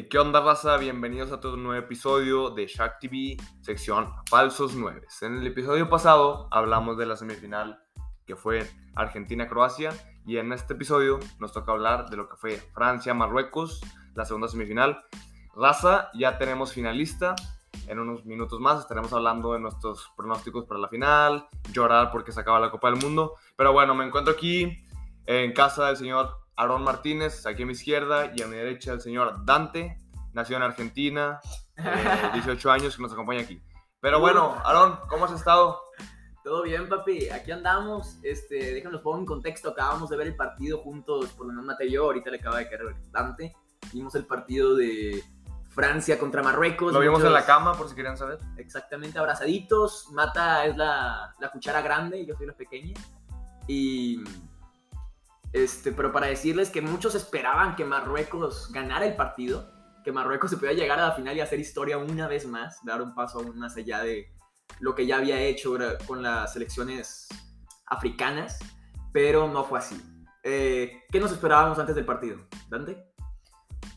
Eh, ¿Qué onda, raza? Bienvenidos a otro nuevo episodio de Shark TV, sección Falsos 9. En el episodio pasado hablamos de la semifinal que fue Argentina-Croacia y en este episodio nos toca hablar de lo que fue Francia-Marruecos, la segunda semifinal. Raza, ya tenemos finalista. En unos minutos más estaremos hablando de nuestros pronósticos para la final, llorar porque se acaba la Copa del Mundo. Pero bueno, me encuentro aquí en casa del señor Aarón Martínez, aquí a mi izquierda, y a mi derecha el señor Dante, nació en Argentina, 18 eh, años, que nos acompaña aquí. Pero bueno, Aarón, ¿cómo has estado? Todo bien, papi. Aquí andamos. Este, déjanos pongo en contexto. Acabamos de ver el partido juntos, por lo menos Mate yo. Ahorita le acaba de caer Dante. Vimos el partido de Francia contra Marruecos. Lo vimos en la cama, por si querían saber. Exactamente, abrazaditos. Mata es la, la cuchara grande, yo soy la pequeña. Y este, pero para decirles que muchos esperaban que Marruecos ganara el partido, que Marruecos se pudiera llegar a la final y hacer historia una vez más, dar un paso aún más allá de lo que ya había hecho con las selecciones africanas, pero no fue así. Eh, ¿Qué nos esperábamos antes del partido? ¿Dante?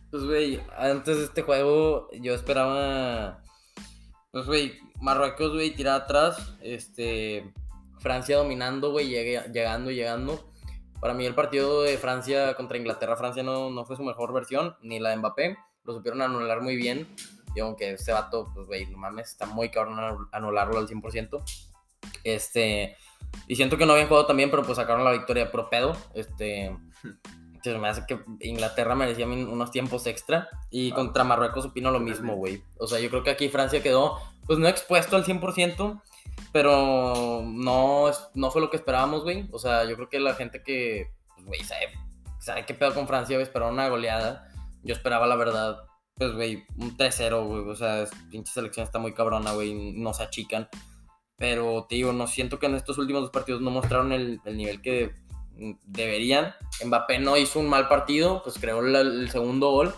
Pues, güey, antes de este juego yo esperaba, pues, güey, Marruecos, güey, tirar atrás, este, Francia dominando, güey, llegando y llegando para mí el partido de Francia contra Inglaterra, Francia no, no fue su mejor versión, ni la de Mbappé. Lo supieron anular muy bien. Y aunque este vato, pues, güey, no mames, está muy cabrón anularlo al 100%. Este, y siento que no habían jugado también, pero pues sacaron la victoria pro pedo. Este, se me hace que Inglaterra merecía unos tiempos extra. Y contra Marruecos opino lo mismo, güey. O sea, yo creo que aquí Francia quedó, pues no expuesto al 100%, pero no, no fue lo que esperábamos, güey. O sea, yo creo que la gente que, güey, sabe, sabe qué pedo con Francia, güey, esperaba una goleada. Yo esperaba, la verdad, pues, güey, un 3-0, güey. O sea, pinche selección está muy cabrona, güey, no se achican. Pero, te digo, no siento que en estos últimos dos partidos no mostraron el, nivel que deberían. Mbappé no hizo un mal partido, pues creó el segundo gol.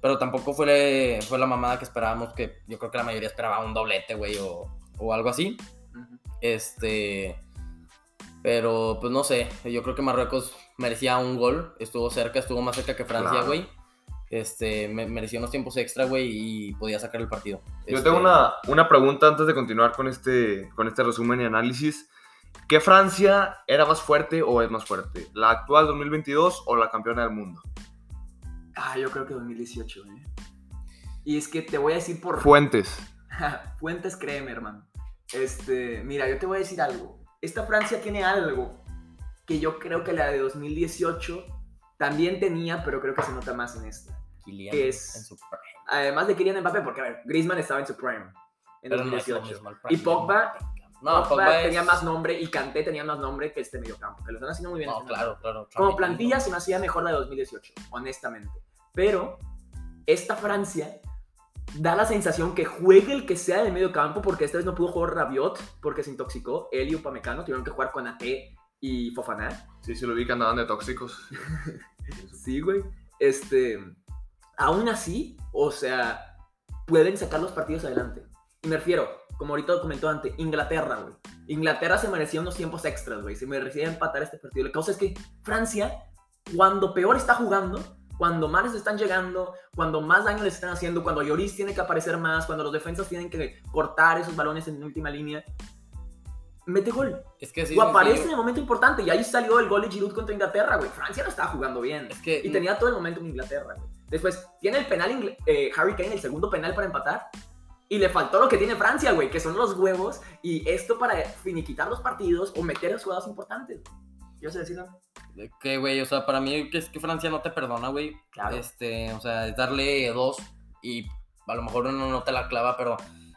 Pero tampoco fue, fue la mamada que esperábamos, que yo creo que la mayoría esperaba un doblete, güey, o, o algo así. Este. Pero pues no sé, yo creo que Marruecos merecía un gol, estuvo cerca, estuvo más cerca que Francia, güey. Este, mereció unos tiempos extra, güey, y podía sacar el partido. Yo tengo este, una, una, pregunta antes de continuar con este, con este resumen y análisis. ¿Qué Francia era más fuerte o es más fuerte? ¿La actual 2022 o la campeona del mundo? Ah, yo creo que 2018, ¿eh? Y es que te voy a decir por... Fuentes. Fuentes, créeme, hermano. Este, mira, yo te voy a decir algo. Esta Francia tiene algo que yo creo que la de 2018 también tenía, pero creo que se nota más en esta. Kylian es, en su prime. Además de Kylian Mbappé, porque a ver, Griezmann estaba en su prime en 2018. y Pogba, no, Pogba, tenía más nombre y Kanté tenía más nombre que este mediocampo, que lo están haciendo muy bien. No, claro, claro. Como plantilla se me hacía mejor la de 2018, honestamente. Pero esta Francia da la sensación que juegue el que sea de medio campo, porque esta vez no pudo jugar Rabiot porque se intoxicó. Él y Upamecano tuvieron que jugar con AT y Fofana. Sí, se lo vi que andaban de tóxicos. sí, güey. Este, aún así, o sea, pueden sacar los partidos adelante. Y me refiero, como ahorita comentó antes, Inglaterra, güey. Inglaterra se merecía unos tiempos extras, güey. Se merecía empatar este partido. La cosa es que Francia, cuando peor está jugando, cuando más les están llegando, cuando más daño les están haciendo, cuando Lloris tiene que aparecer más, cuando los defensas tienen que cortar esos balones en última línea, mete gol. Es que sí, o aparece en el momento importante. Y ahí salió el gol de Giroud contra Inglaterra, güey. Francia no estaba jugando bien. Es que, y tenía todo el momento en Inglaterra, güey. Después, tiene el penal eh, Harry Kane, el segundo penal para empatar. Y le faltó lo que tiene Francia, güey, que son los huevos. Y esto para finiquitar los partidos o meter los jugadas importantes. ¿Qué vas a decir, Que, güey, o sea, para mí es que Francia no te perdona, güey. Claro. Este, o sea, es darle dos y a lo mejor uno no te la clava, pero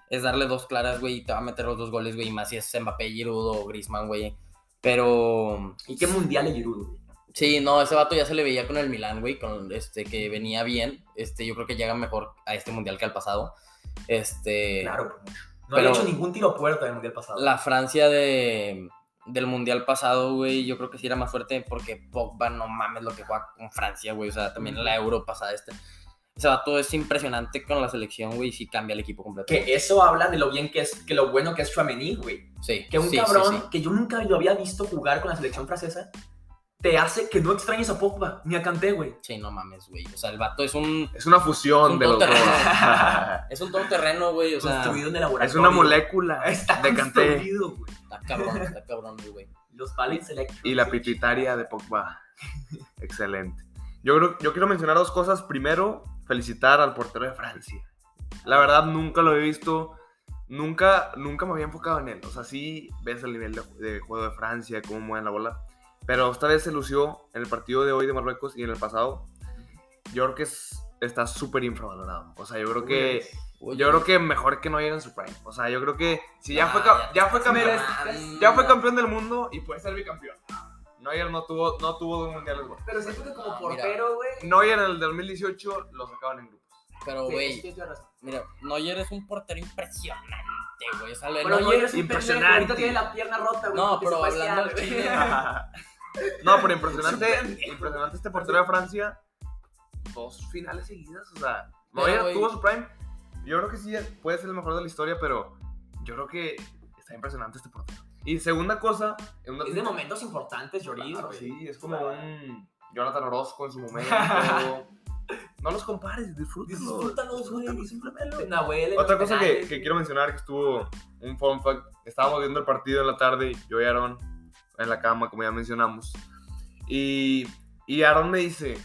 es darle dos claras, güey, y te va a meter los dos goles, güey, más si es Mbappé, Giroud o Griezmann, güey. Pero... ¿Y qué mundial es Giroud, güey? Sí, no, ese vato ya se le veía con el Milan, güey, con este, que venía bien. Este, yo creo que llega mejor a este mundial que al pasado. Este... Claro, No había hecho ningún tiro puerta en el mundial pasado. La Francia de del mundial pasado, güey, yo creo que sí era más fuerte porque Pogba, no mames lo que juega con Francia, güey. O sea, también la Euro pasada este. Ese vato es impresionante con la selección, güey, y sí cambia el equipo completo. Que eso habla de lo bien que es, que lo bueno que es Chouameni, güey. Sí. Que un sí, cabrón que yo nunca lo había visto jugar con la selección francesa. Te hace que no extrañes a Pogba ni a Kanté, güey. Sí, no mames, güey. O sea, el vato es un. Es una fusión Un de los dos. Es un todoterreno, güey. O sea, Construido en el laboratorio. es una molécula Está de Kanté. construido, güey. está cabrón, está cabrón, güey. Los Balance Electric. y la pituitaria de Pogba. Excelente. Yo, creo, yo quiero mencionar dos cosas. Primero, felicitar al portero de Francia. La verdad, nunca lo he visto. Nunca, nunca me había enfocado en él. O sea, sí ves el nivel de, de juego de Francia, cómo mueven la bola. Pero esta vez se lució en el partido de hoy de Marruecos y en el pasado. Yo creo que es- está súper infravalorado. O sea, yo creo que Oye, yo creo que mejor que no llegue en su prime. O sea, yo creo que si ya Ah, fue, ya ya fue campeón, ya fue campeón del mundo y puede ser bicampeón. Neuer no tuvo, no tuvo dos mundiales. güey. Pero siento que como portero, güey. Neuer en el 2018 lo sacaban en grupos. Pero, güey, sí, mira, Neuer es un portero impresionante, güey. O sea, lo de Pero Neuer- Neuer es impresionante. Ahorita tiene la pierna rota, güey. No, pero hablando chile. no, pero impresionante, impresionante este portero de Francia. Dos finales seguidas, o sea, Neuer güey. tuvo su prime. Yo creo que sí puede ser el mejor de la historia, pero yo creo que está impresionante este portero. Y segunda cosa, en una- Es de momentos importantes, Lloris, Claro, sí, es como un Jonathan Orozco en su momento. no los compares, disfrútalos. Disfrútalos, güey. simplemente. Nahuel Otra cosa que, que quiero mencionar que estuvo un fun fact. Estábamos viendo el partido en la tarde, yo y Aaron en la cama, como ya mencionamos. Y, y Aaron me dice,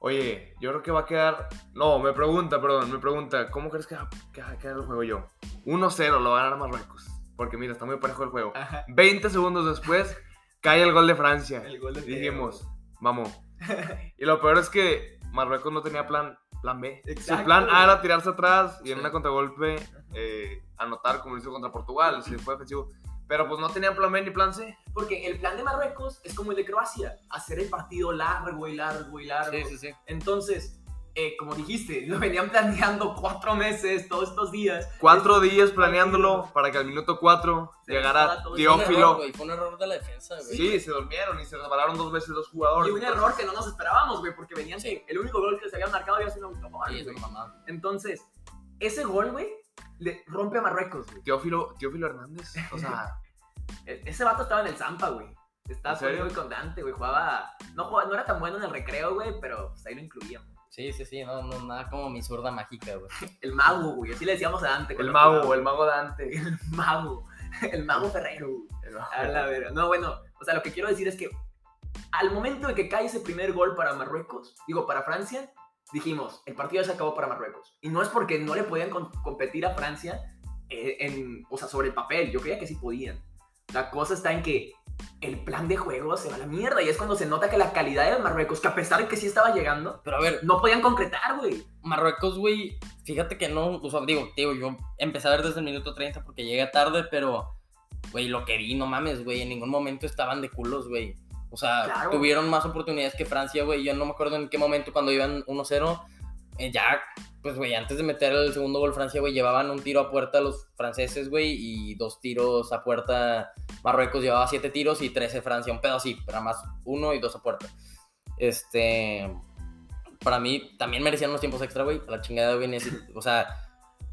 oye, yo creo que va a quedar... No, me pregunta, perdón, me pregunta, ¿cómo crees que va, que va a quedar el juego yo? 1-0, lo va a ganar Marruecos. Porque mira, está muy parejo el juego. Ajá. 20 segundos después, cae el gol de Francia. El gol de dijimos, vamos. Y lo peor es que Marruecos no tenía plan, plan B. Exacto, Su plan A era tirarse atrás y en Sí. una contragolpe eh, anotar como lo hizo contra Portugal. Si fue defensivo. Pero pues no tenían plan B ni plan C. Porque el plan de Marruecos es como el de Croacia, hacer el partido largo y largo y largo. Sí, sí, sí. Entonces, eh, como dijiste, lo venían planeando cuatro meses, todos estos días. Cuatro días planeándolo para que al minuto cuatro Se llegara. Fue Teófilo. güey. Fue un error de la defensa, güey. Sí, se durmieron y se resbalaron dos veces los jugadores. Y un error que no nos esperábamos, güey, porque venían Sí. el único gol que se había marcado había sido un autogol, Sí, es güey. una mamada. Entonces, ese gol, güey, le rompe a Marruecos, güey. Teófilo, Teófilo Hernández. O sea, E- Ese vato estaba en el Zampa, güey. Estaba ¿En serio? muy constante, güey. Jugaba no, jugaba. no era tan bueno en el recreo, güey, pero pues, ahí lo incluían. Sí, sí, sí. No, no, nada como mi zurda mágica, güey. El mago, güey. Así le decíamos a Dante. el mago, jugaba. el mago Dante. El mago. El mago Ferrero, güey. El mago. A la verga. No, bueno, o sea, lo que quiero decir es que al momento de que cae ese primer gol para Marruecos, digo, para Francia, dijimos, el partido ya se acabó para Marruecos. Y no es porque no le podían competir a Francia eh, en, o sea, sobre el papel. Yo creía que sí podían. La cosa está en que el plan de juego se va a la mierda y es cuando se nota que la calidad de Marruecos, que a pesar de que sí estaba llegando, Pero a ver, no podían concretar, güey. Marruecos, güey, fíjate que no, o sea, digo, digo, yo empecé a ver desde el minuto 30 porque llegué tarde, pero, güey, lo que vi, no mames, güey, en ningún momento estaban de culos, güey. O sea, Claro. tuvieron más oportunidades que Francia, güey. Yo no me acuerdo en qué momento cuando iban 1-0, eh, ya, pues, güey, antes de meter el segundo gol Francia, güey, llevaban un tiro a puerta los franceses, güey, y dos tiros a puerta. Marruecos llevaba siete tiros y 13 Francia, un pedo así, pero más uno y dos a puerta. Este, para mí también merecían unos tiempos extra, güey. La chingada, güey. O sea,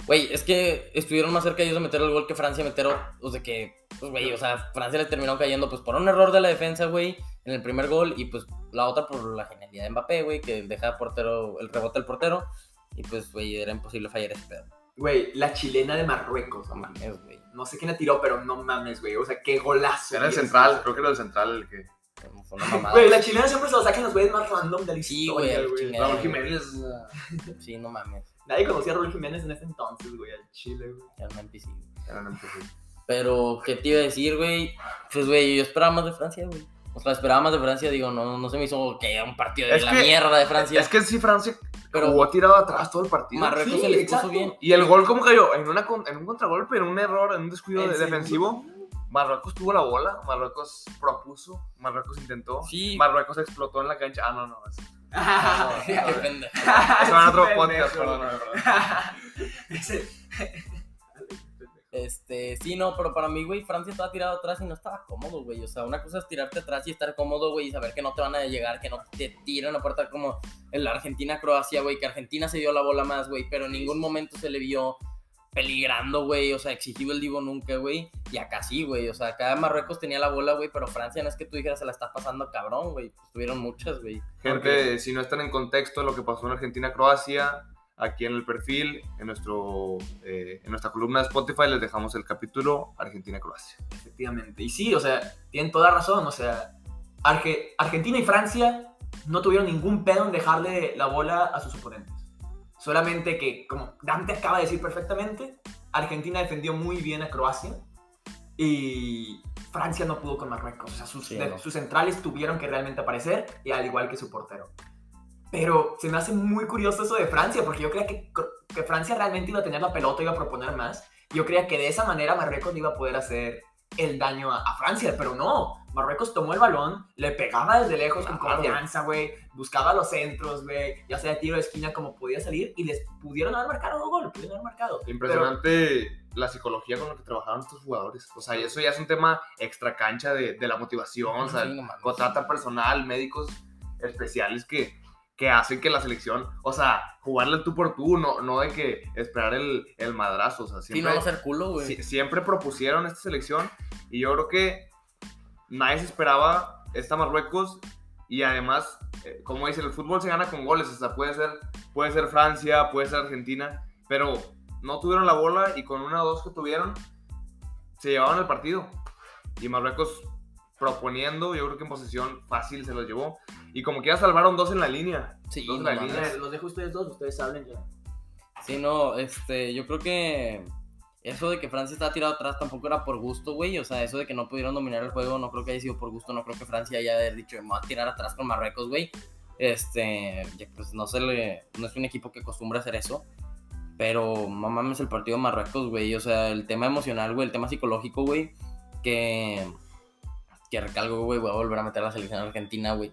güey, es que estuvieron más cerca ellos de meter el gol que Francia meter, o, de que, pues, güey, o sea, Francia le terminó cayendo, pues, por un error de la defensa, güey, en el primer gol, y pues la otra por la genialidad de Mbappé, güey, que deja portero, el rebote del portero, y pues, güey, era imposible fallar ese pedo. Güey, la chilena de Marruecos, No mames, güey. No sé quién la tiró, pero no mames, güey. O sea, qué golazo. Era el central, creo que era el central el que. Güey, la chilena siempre se lo sacan los güeyes más random de la Sí, historia, güey, güey. chingada. Raúl Jiménez. Sí, no mames. Nadie conocía a Raúl Jiménez en ese entonces, güey, al Chile, güey. Realmente sí. Eran imposibles. Pero, ¿qué te iba a decir, güey? Pues, güey, yo esperaba más de Francia, güey. O sea, esperaba más de Francia, digo, no, no se me hizo que un partido de Es la que- mierda de Francia. Es que sí, Francia pero jugó tirado atrás todo el partido. Marruecos Sí, se les puso bien. Y el gol, ¿cómo cayó? En, una, en un contragolpe, en un error, en un descuido de- defensivo. Marruecos tuvo la bola, Marruecos propuso, Marruecos intentó. Sí. Marruecos explotó en la cancha. Ah, no, no. es- No, qué pendejo. Eso va en otro podcast, perdón. Este, sí, no, pero para mí, güey, Francia estaba tirado atrás y no estaba cómodo, güey. O sea, una cosa es tirarte atrás y estar cómodo, güey, y saber que no te van a llegar, que no te tiran a puerta como en la Argentina-Croacia, güey, que Argentina se dio la bola más, güey, pero en ningún momento se le vio peligrando, güey, o sea, exigido el Divo nunca, güey, y acá sí, güey, o sea, acá Marruecos tenía la bola, güey, pero Francia no es que tú dijeras se la está pasando cabrón, güey, pues tuvieron muchas, güey. Gente, si no están en contexto lo que pasó en Argentina-Croacia, aquí en el perfil, en, nuestro, eh, en nuestra columna de Spotify, les dejamos el capítulo Argentina-Croacia. Efectivamente. Y sí, o sea, tienen toda razón. O sea, Arge- Argentina y Francia no tuvieron ningún pedo en dejarle la bola a sus oponentes. Solamente que, como Dante acaba de decir perfectamente, Argentina defendió muy bien a Croacia y Francia no pudo con Marruecos. O sea, sus, Sí, no. sus centrales tuvieron que realmente aparecer, y al igual que su portero. Pero se me hace muy curioso eso de Francia, porque yo creía que, que Francia realmente iba a tener la pelota, iba a proponer más. Yo creía que de esa manera Marruecos iba a poder hacer el daño a, a Francia, pero no. Marruecos tomó el balón, le pegaba desde lejos con Claro. confianza, güey. Buscaba los centros, güey. Ya sea de tiro de esquina como podía salir y les pudieron haber marcado gol, pudieron haber marcado. Impresionante la psicología con la que trabajaban estos jugadores. O sea, y eso ya es un tema extra cancha de, de la motivación. O sea, Sí, no mames. contratan personal, médicos especiales que, que hacen que la selección, o sea, jugarle tú por tú, no, no de que esperar el, el madrazo. O sea, Sí, siempre, no hacer culo, güey. si- siempre propusieron esta selección y yo creo que nadie se esperaba esta Marruecos y además, eh, como dicen, el fútbol se gana con goles, o sea, puede ser, puede ser Francia, puede ser Argentina, pero no tuvieron la bola y con una o dos que tuvieron se llevaban el partido y Marruecos proponiendo, yo creo que en posesión fácil se los llevó y como que ya salvaron dos en la línea. Sí, dos en la línea. Los dejo ustedes dos, ustedes hablen ya. Sí, no, este, yo creo que eso de que Francia estaba tirado atrás tampoco era por gusto, güey. O sea, eso de que no pudieron dominar el juego no creo que haya sido por gusto. No creo que Francia haya haber dicho, voy a tirar atrás con Marruecos, güey. Este, pues no se le, no es un equipo que acostumbra hacer eso. Pero, no mames, el partido de Marruecos, güey. O sea, el tema emocional, güey, el tema psicológico, güey. Que, que recalgo, güey, voy a volver a meter a la selección argentina, güey.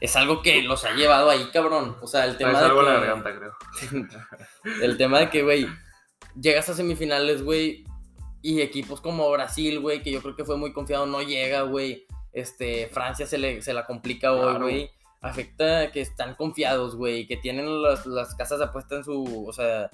Es algo que los ha llevado ahí, cabrón. O sea, el tema Traes de algo en la que- garganta, creo. el tema de que, güey, llegas a semifinales, güey, y equipos como Brasil, güey, que yo creo que fue muy confiado, no llega, güey. Este, Francia se, le, se la complica hoy, Claro. güey. Afecta que están confiados, güey, que tienen las, las casas de apuesta en su, o sea,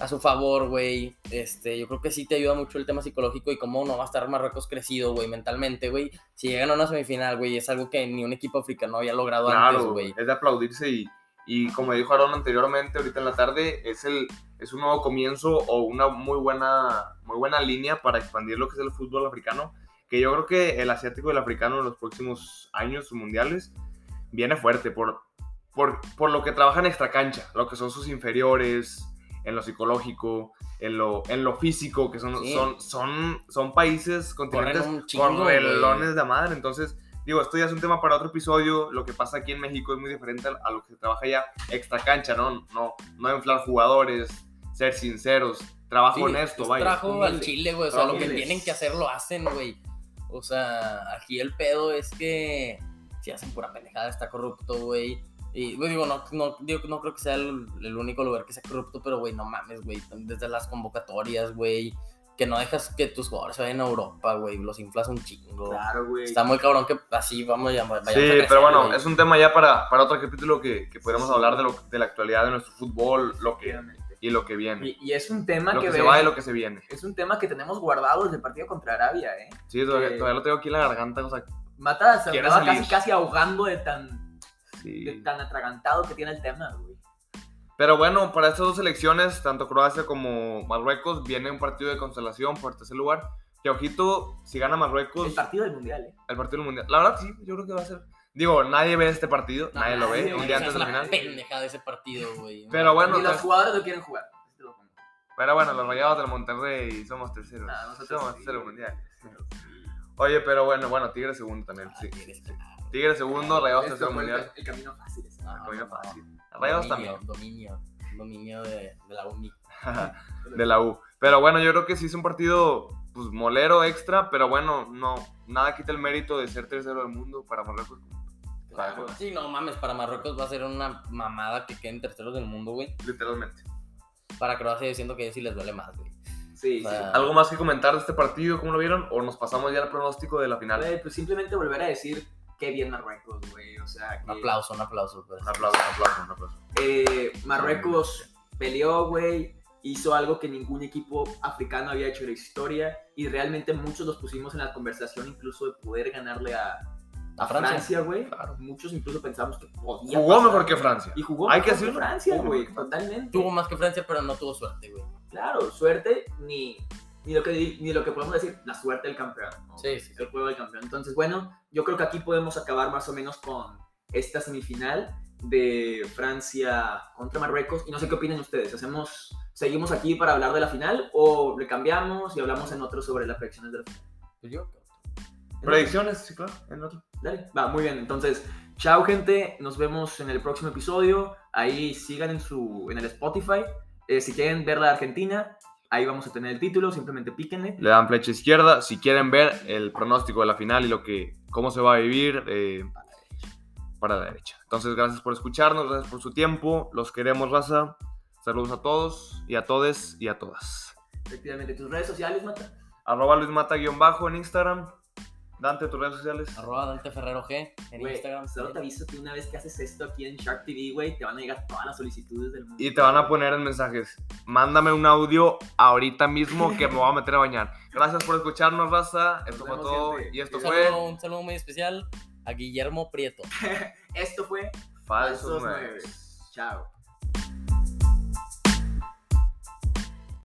a su favor, güey. Este, yo creo que sí te ayuda mucho el tema psicológico y cómo no va a estar Marruecos crecido, güey, mentalmente, güey. Si llegan a una semifinal, güey, es algo que ni un equipo africano había logrado antes, Claro, güey. es de aplaudirse y, y como dijo Aaron anteriormente, ahorita en la tarde, es, el, es un nuevo comienzo o una muy buena, muy buena línea para expandir lo que es el fútbol africano, que yo creo que el asiático y el africano en los próximos años mundiales viene fuerte por, por, por lo que trabajan extra cancha, lo que son sus inferiores, en lo psicológico, en lo, en lo físico, que son, Sí. son, son, son países, continentes con relones de madre, entonces Digo, esto ya es un tema para otro episodio. Lo que pasa aquí en México es muy diferente a- lo que se trabaja ya extra cancha, ¿no? No, no inflar jugadores, ser sinceros, trabajo Sí, honesto, es vaya. trabajo al chile, güey. O sea, lo que tienen que hacer lo hacen, güey. O sea, aquí el pedo es que si hacen pura pendejada, está corrupto, güey. Y, güey, digo, no, no, digo, no creo que sea el, el único lugar que sea corrupto, pero, güey, no mames, güey. Desde las convocatorias, güey. Que no dejas que tus jugadores se vayan a Europa, güey. Los inflas un chingo. Claro, güey. Está muy cabrón que así vamos ya vayamos a Sí, crecer, pero bueno, güey. es un tema ya para, para otro capítulo que, que podremos hablar de, lo, de la actualidad de nuestro fútbol lo que, y lo que viene. Y, y es un tema Lo que, que se ve- va y lo que se viene. es un tema que tenemos guardado desde el partido contra Arabia, ¿eh? Sí, todavía, Eh, todavía lo tengo aquí en la garganta. O sea, Mata se casi, casi ahogando de tan, sí. de tan atragantado que tiene el tema, güey. Pero bueno, para estas dos selecciones, tanto Croacia como Marruecos, viene un partido de constelación por tercer lugar. Que ojito, si gana Marruecos, El partido del mundial, ¿eh? el partido del mundial. La verdad, sí, yo creo que va a ser. Digo, nadie ve este partido, No, nadie lo ve, nadie, un día antes es del la final. pendeja de ese partido, güey. Pero bueno, Ni los pues- jugadores lo quieren jugar. Lo. Pero bueno, los rayados del Monterrey somos terceros. Nah, somos sí, terceros mundial. Oye, pero bueno, bueno, Tigre segundo también. Ah, Sí. Tigre segundo, rayados Esto tercero el, mundial. el camino fácil. ese. No, Camino no, no. fácil. Rayados también. Dominio, dominio de, de la uni. de la U. Pero bueno, yo creo que sí es un partido pues molero extra, pero bueno, no nada quita el mérito de ser tercero del mundo para Marruecos. Claro. Sí, no mames, para Marruecos va a ser una mamada que queden terceros del mundo, güey. Literalmente. Para Croacia yo siento que sí les duele más, güey. Sí, O sea, ¿Algo más que comentar de este partido? ¿Cómo lo vieron? ¿O nos pasamos ya al pronóstico de la sí. final? Pues simplemente volver a decir qué bien Marruecos, güey. O sea, que, Un aplauso, un aplauso. pues. Un aplauso, un aplauso, un aplauso. eh, Marruecos peleó, güey. hizo algo que ningún equipo africano había hecho en la historia y realmente muchos los pusimos en la conversación incluso de poder ganarle a, Francia. Francia, güey. Claro. Muchos incluso pensamos que podía Jugó pasar. mejor que Francia. Y jugó Hay mejor que decirlo. Francia, güey, que totalmente. Tuvo más que Francia, pero no tuvo suerte, güey. Claro, suerte ni, ni, lo que, ni lo que podemos decir, la suerte del campeón. ¿no? Sí, sí. El juego del campeón. Entonces, bueno, yo creo que aquí podemos acabar más o menos con esta semifinal de Francia contra Marruecos. Y no sé qué opinan ustedes. ¿Hacemos, ¿Seguimos aquí para hablar de la final o le cambiamos y hablamos en otro sobre las predicciones de la final? Pues yo. ¿En Predicciones, sí, claro, en otro. Dale, va, muy bien. Entonces, chao gente, nos vemos en el próximo episodio. Ahí sigan en, su, en el Spotify. Eh, si quieren ver la Argentina, ahí vamos a tener el título, simplemente píquenle. Le dan flecha izquierda. Si quieren ver el pronóstico de la final y lo que, cómo se va a vivir, eh, para la derecha. Entonces, gracias por escucharnos, gracias por su tiempo. Los queremos, raza. Saludos a todos y a todes y a todas. Efectivamente, tus redes sociales, Mata. Arroba Luis Mata guion bajo en Instagram. Dante, tus redes sociales. Arroba Dante Ferrero G en Güey, Instagram. solo te aviso que una vez que haces esto aquí en Shark TV, güey, te van a llegar todas las solicitudes del mundo. Y te van a poner en mensajes. Mándame un audio ahorita mismo que me voy a meter a bañar. Gracias por escucharnos, raza. Esto fue todo. gente. Y esto Un fue saludo, un saludo muy especial a Guillermo Prieto. Esto fue Falsos Falsos. Chao.